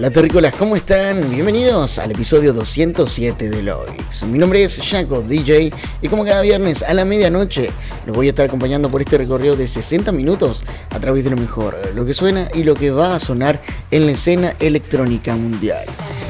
Hola terrícolas, ¿cómo están? Bienvenidos al episodio 207 de Loix. Mi nombre es Jaco DJ y como cada viernes a la medianoche los voy a estar acompañando por este recorrido de 60 minutos a través de lo mejor, lo que suena y lo que va a sonar en la escena electrónica mundial.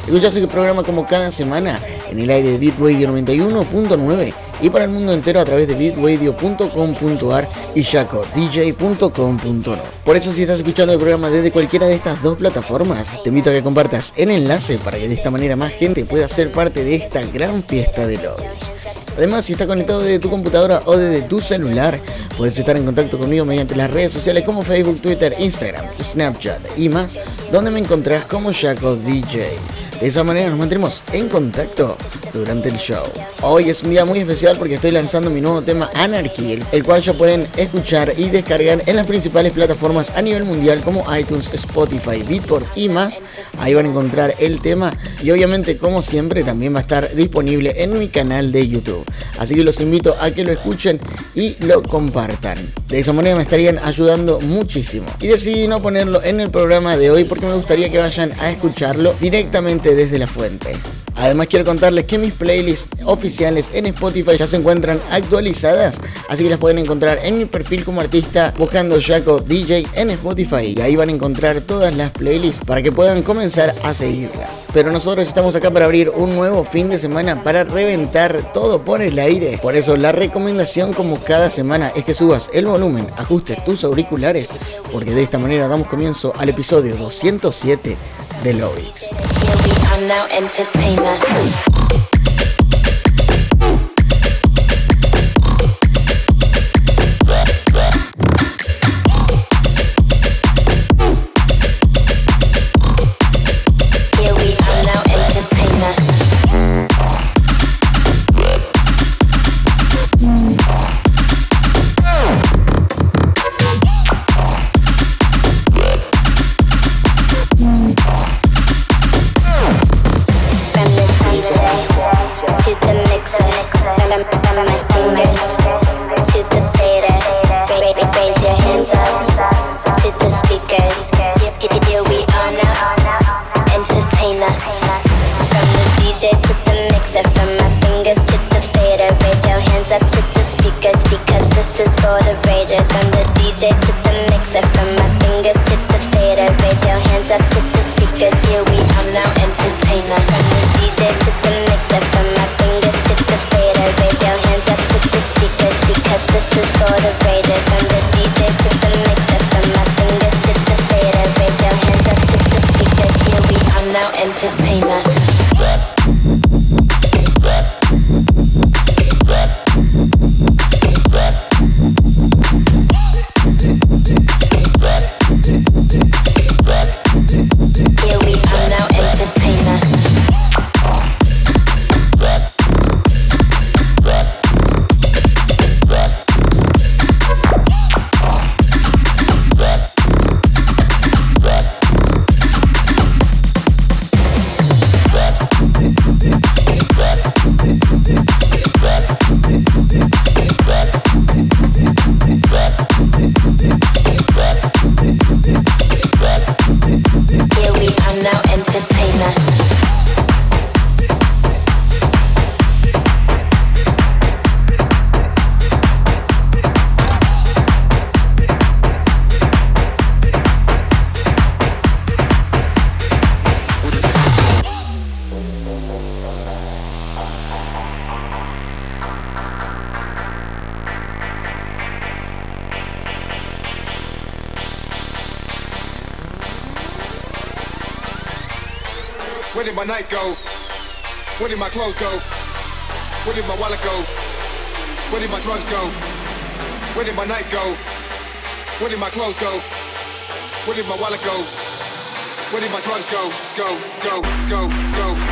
Escuchas el programa como cada semana en el aire de Beat Radio 91.9 y para el mundo entero a través de beatradio.com.ar y jacodj.com.no. Por eso si estás escuchando el programa desde cualquiera de estas dos plataformas, te invito a que compartas el enlace para que de esta manera más gente pueda ser parte de esta gran fiesta de logos. Además, si estás conectado desde tu computadora o desde tu celular, puedes estar en contacto conmigo mediante las redes sociales como Facebook, Twitter, Instagram, Snapchat y más, donde me encontrás como Jaco DJ. De esa manera nos mantendremos en contacto durante el show. Hoy es un día muy especial porque estoy lanzando mi nuevo tema Anarchy, el cual ya pueden escuchar y descargar en las principales plataformas a nivel mundial como iTunes, Spotify, Beatport y más. Ahí van a encontrar el tema y obviamente como siempre también va a estar disponible en mi canal de YouTube. Así que los invito a que lo escuchen y lo compartan. De esa manera me estarían ayudando muchísimo. Y decidí no ponerlo en el programa de hoy porque me gustaría que vayan a escucharlo directamente desde la fuente. Además quiero contarles que mis playlists oficiales en Spotify ya se encuentran actualizadas, así que las pueden encontrar en mi perfil como artista buscando Jaco DJ en Spotify y ahí van a encontrar todas las playlists para que puedan comenzar a seguirlas. Pero nosotros estamos acá para abrir un nuevo fin de semana para reventar todo por el aire. Por eso la recomendación como cada semana es que subas el volumen, ajustes tus auriculares, porque de esta manera damos comienzo al episodio 207 de Lovix. Yes. Raise your hands up to the speakers. Here, we are now. Entertain us. From the DJ to the mixer, from my fingers to the fader. Raise your hands up to the speakers because this is for the ragers. From the DJ to the mixer, from my fingers to the fader. Raise your hands up to the speakers. Here Entertain us. Where did my night go? Where did my clothes go? Where did my wallet go? Where did my drugs go? Where did my night go? Where did my clothes go? Where did my wallet go? Where did my drugs go? Go, go, go, go,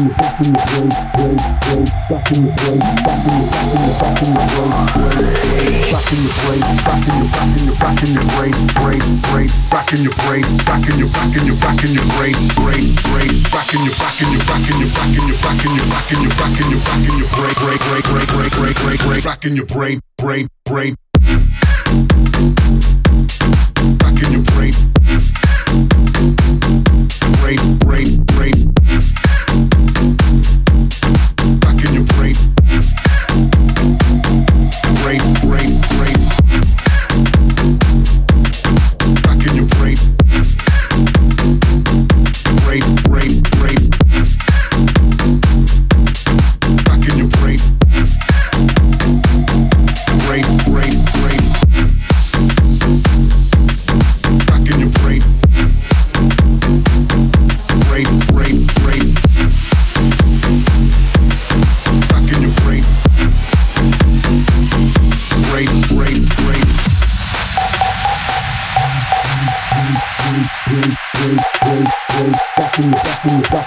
in the back in the place, place, place, back in the place, back in the back in the back in the place, place, back in the place, back in the back in the back in the place, place, place, back in your brace, back in your back in your back in your brace, brace, brace, back in your back in your back in your back in your back in your back in your back in your back in your brain, brain, brain, brain, brain, brain, brain, back in your brain, brain, brain.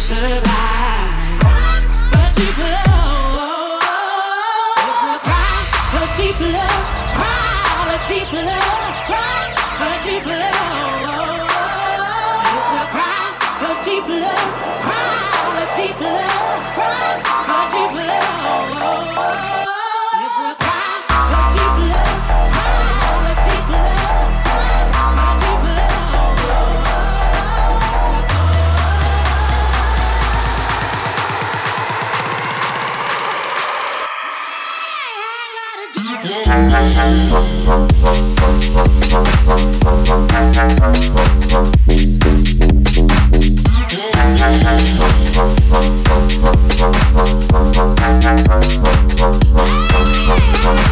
survive. A deep love. A deep love.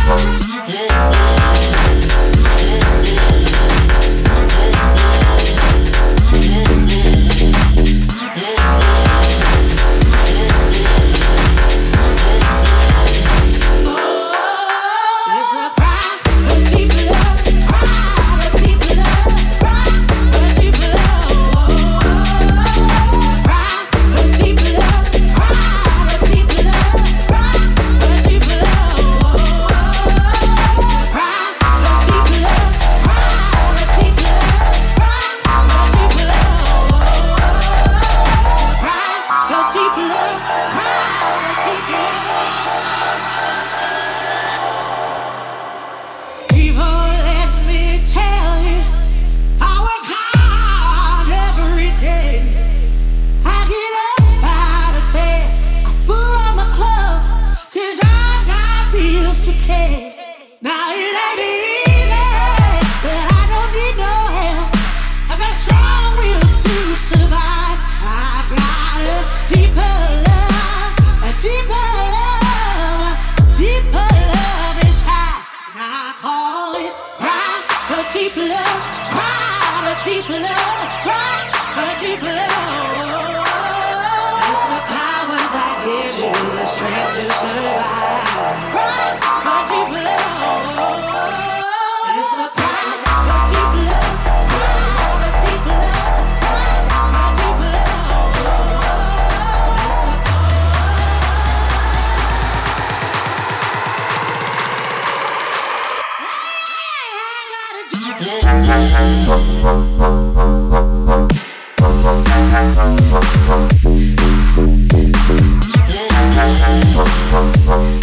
Thank Mm-hmm.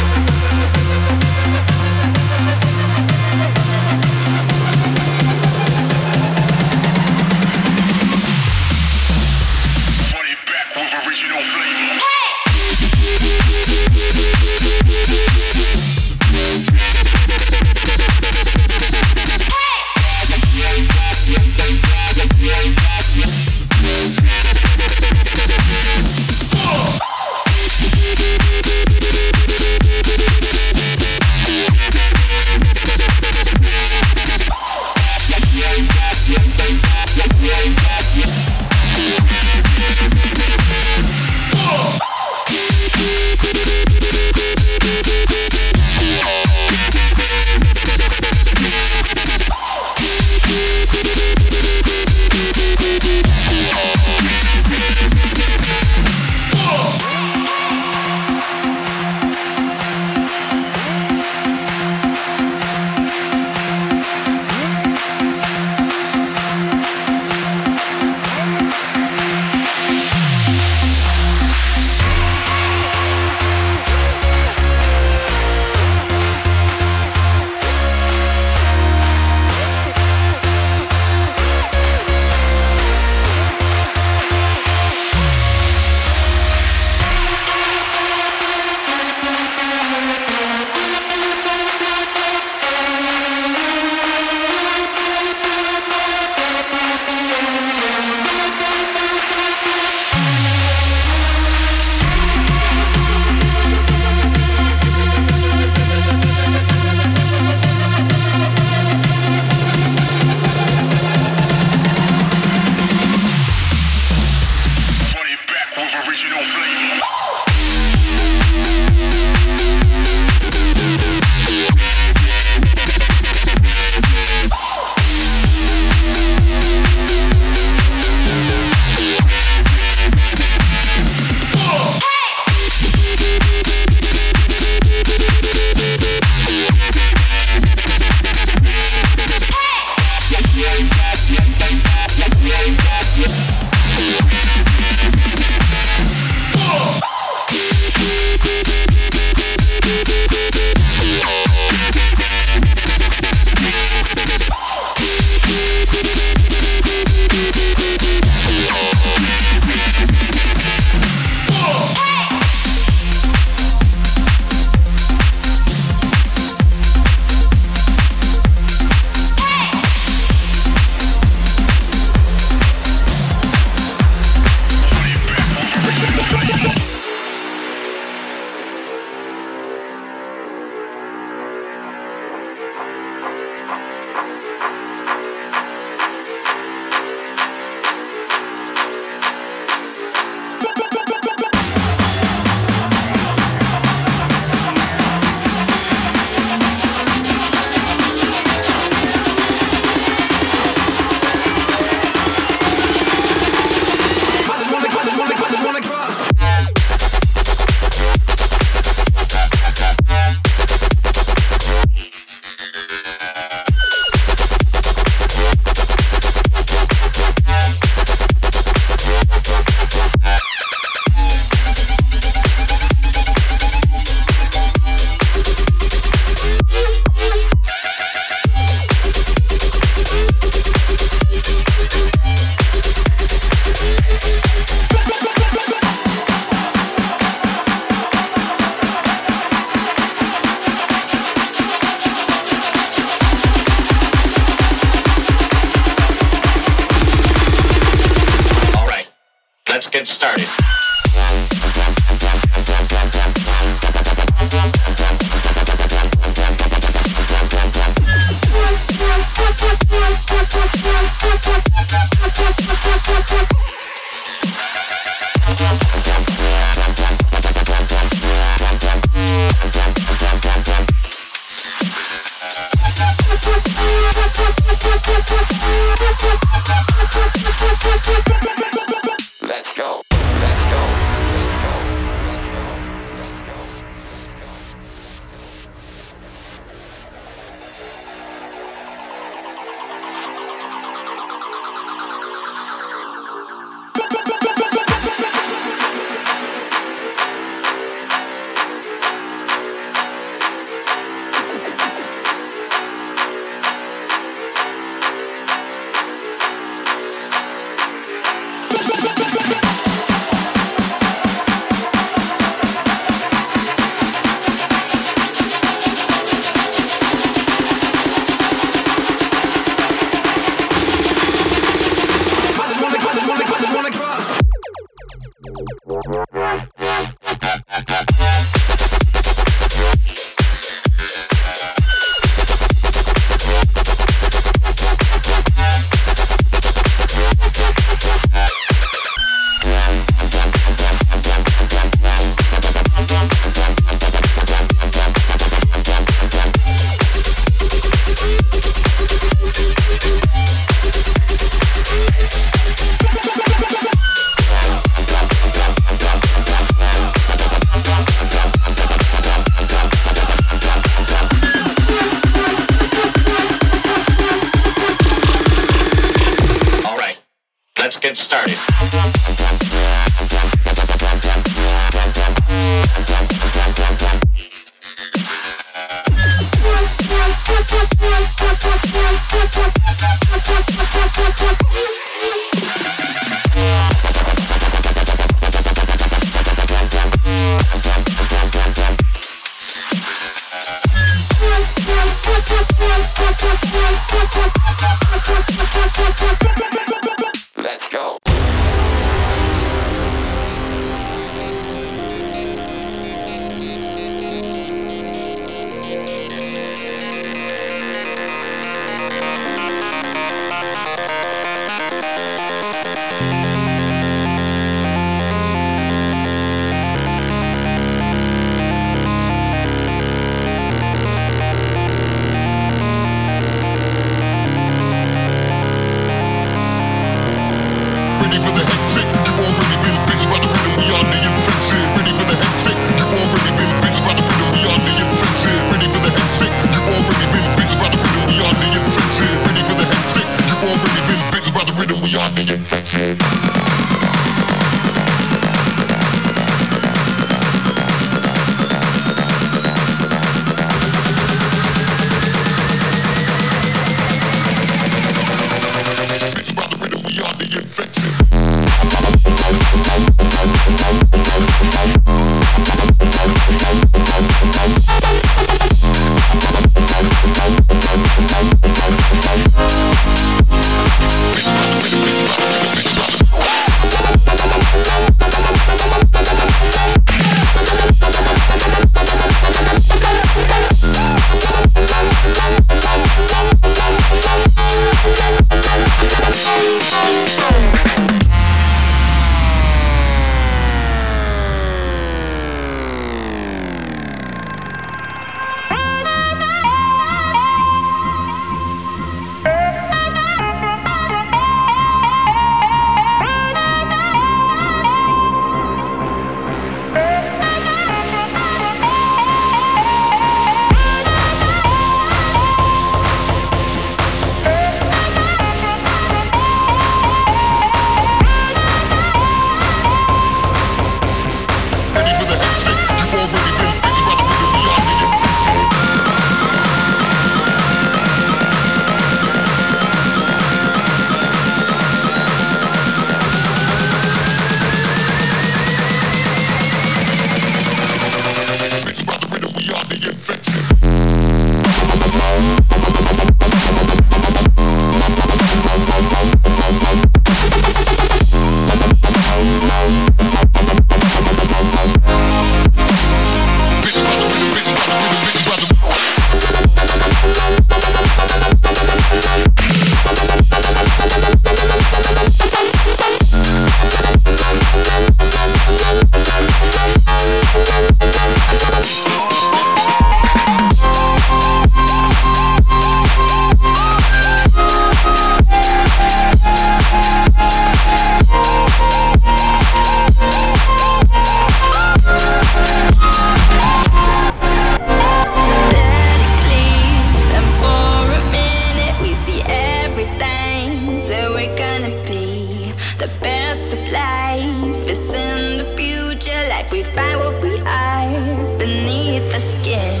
life is in the future, like we find what we are beneath the skin.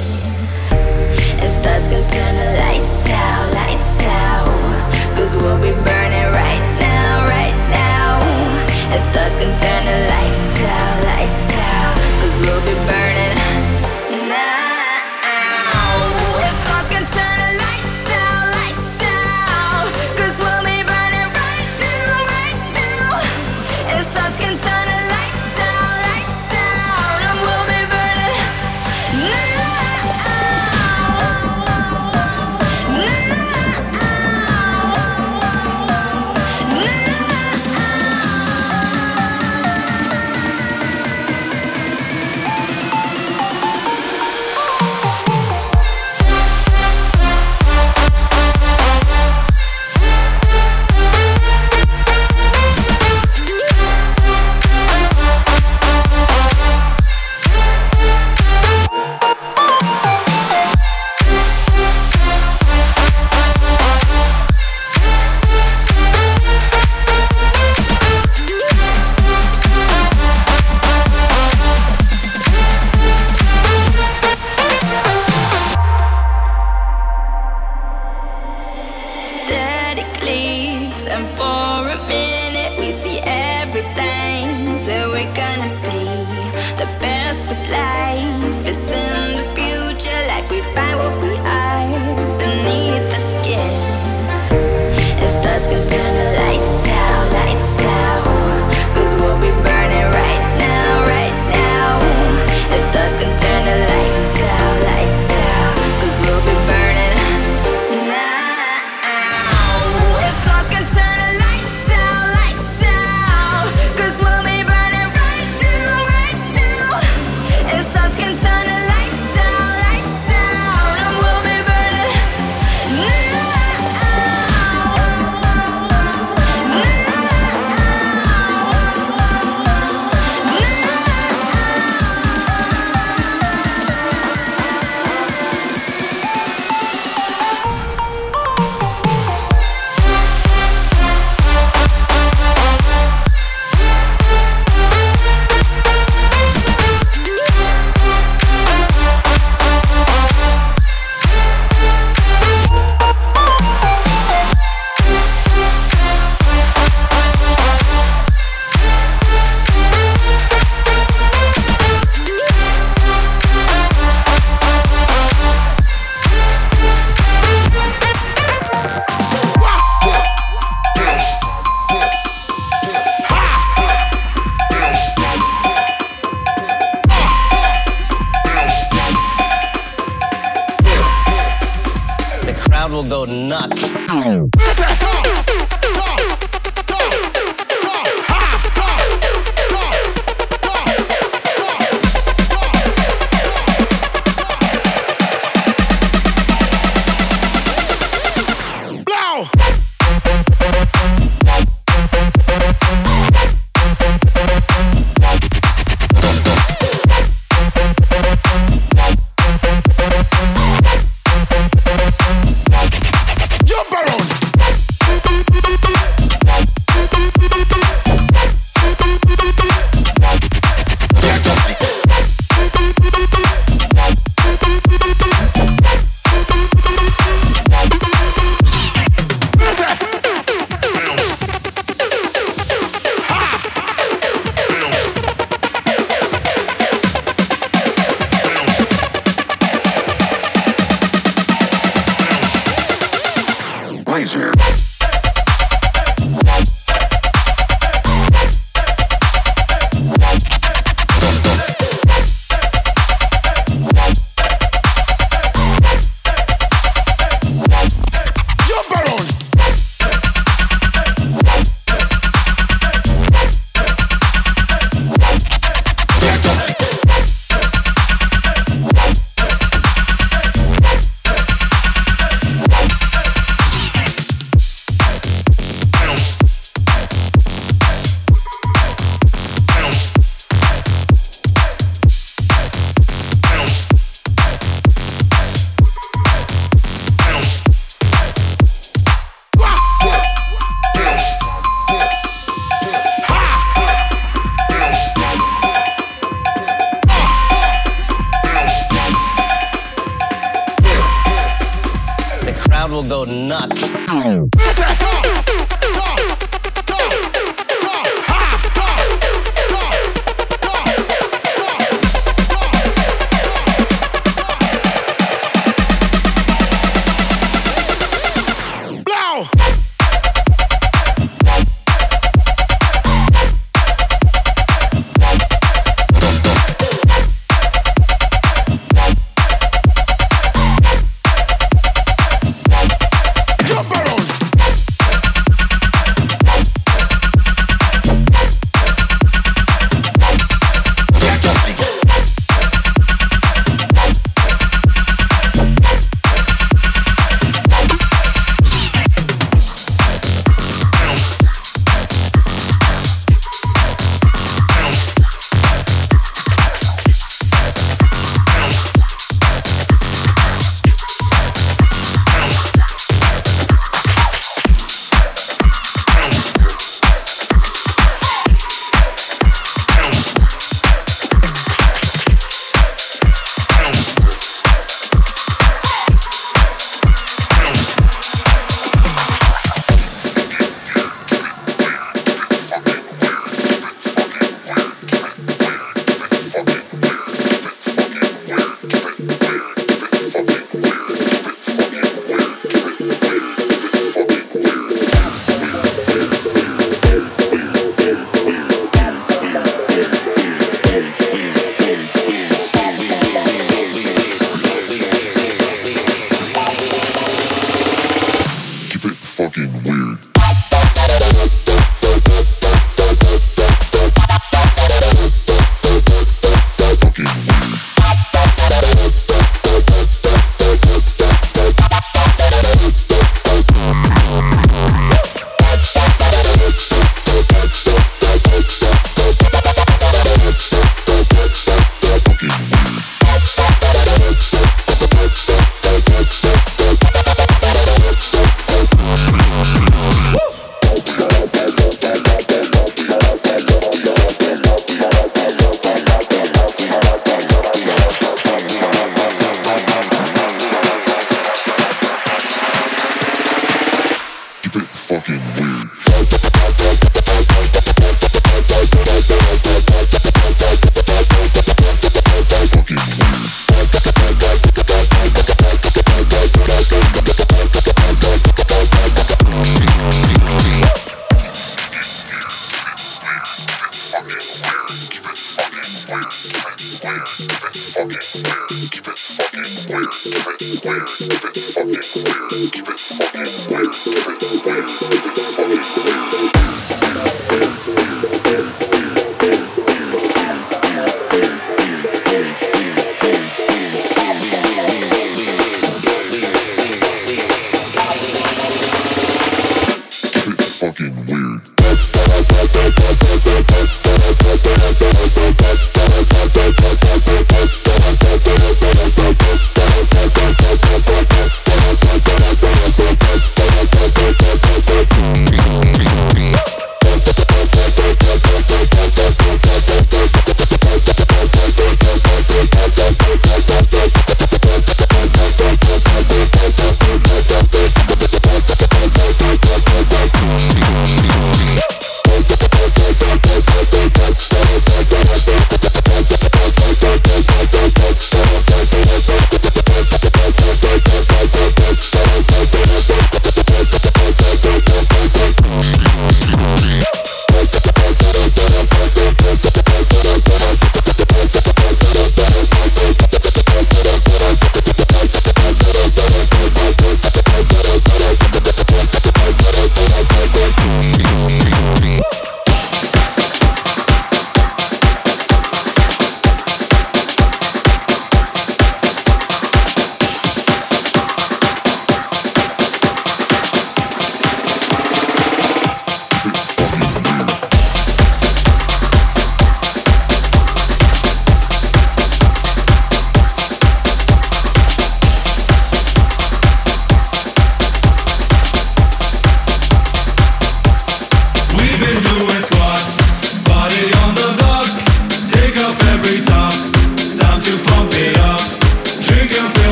And stars can turn the lights out, lights out. Cause we'll be burning right now, right now. And stars can turn the lights out, lights out. Cause we'll be burning.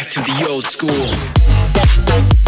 Back to the old school.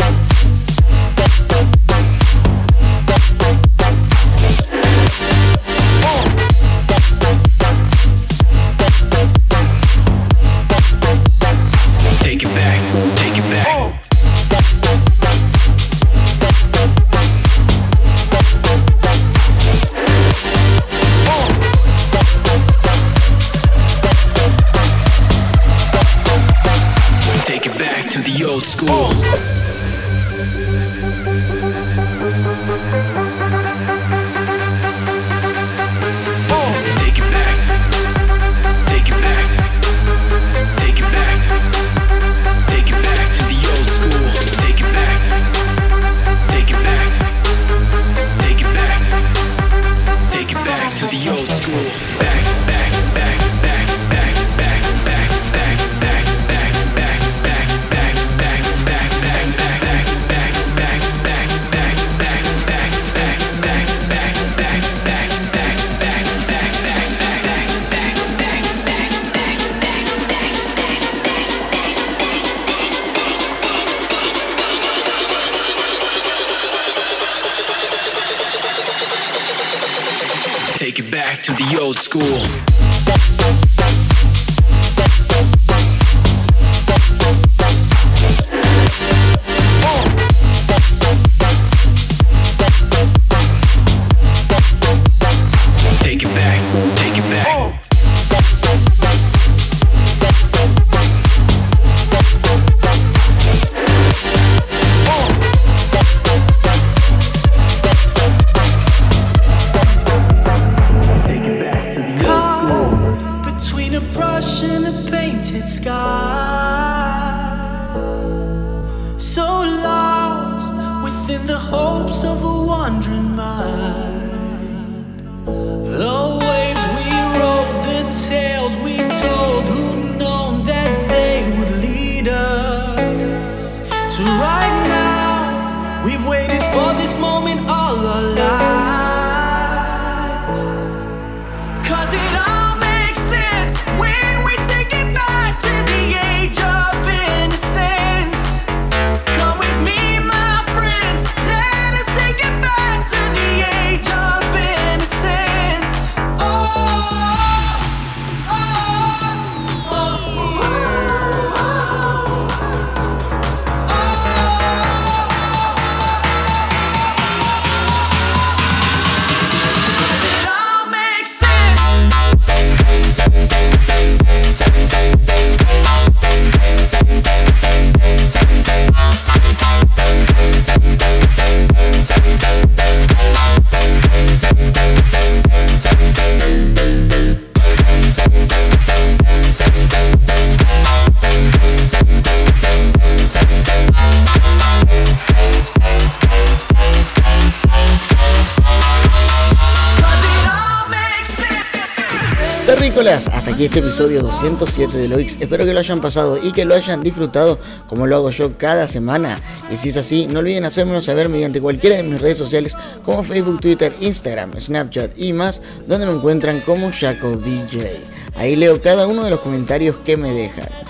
Este episodio 207 de Loix. Espero que lo hayan pasado y que lo hayan disfrutado como lo hago yo cada semana. Y si es así, no olviden hacérmelo saber mediante cualquiera de mis redes sociales como Facebook, Twitter, Instagram, Snapchat y más, donde me encuentran como Jaco DJ. Ahí leo cada uno de los comentarios que me dejan.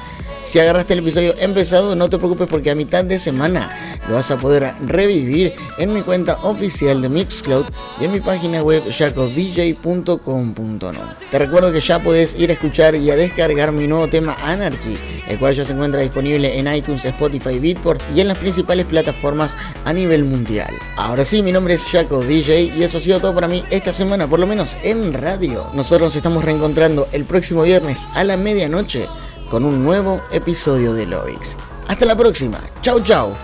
Si agarraste el episodio empezado, no te preocupes porque a mitad de semana lo vas a poder revivir en mi cuenta oficial de Mixcloud y en mi página web jacodj.com.no. Te recuerdo que ya podés ir a escuchar y a descargar mi nuevo tema Anarchy, el cual ya se encuentra disponible en iTunes, Spotify, Beatport y en las principales plataformas a nivel mundial. Ahora sí, mi nombre es Jaco DJ y eso ha sido todo para mí esta semana, por lo menos en radio. Nosotros nos estamos reencontrando el próximo viernes a la medianoche con un nuevo episodio de Lovix. Hasta la próxima. Chau chau.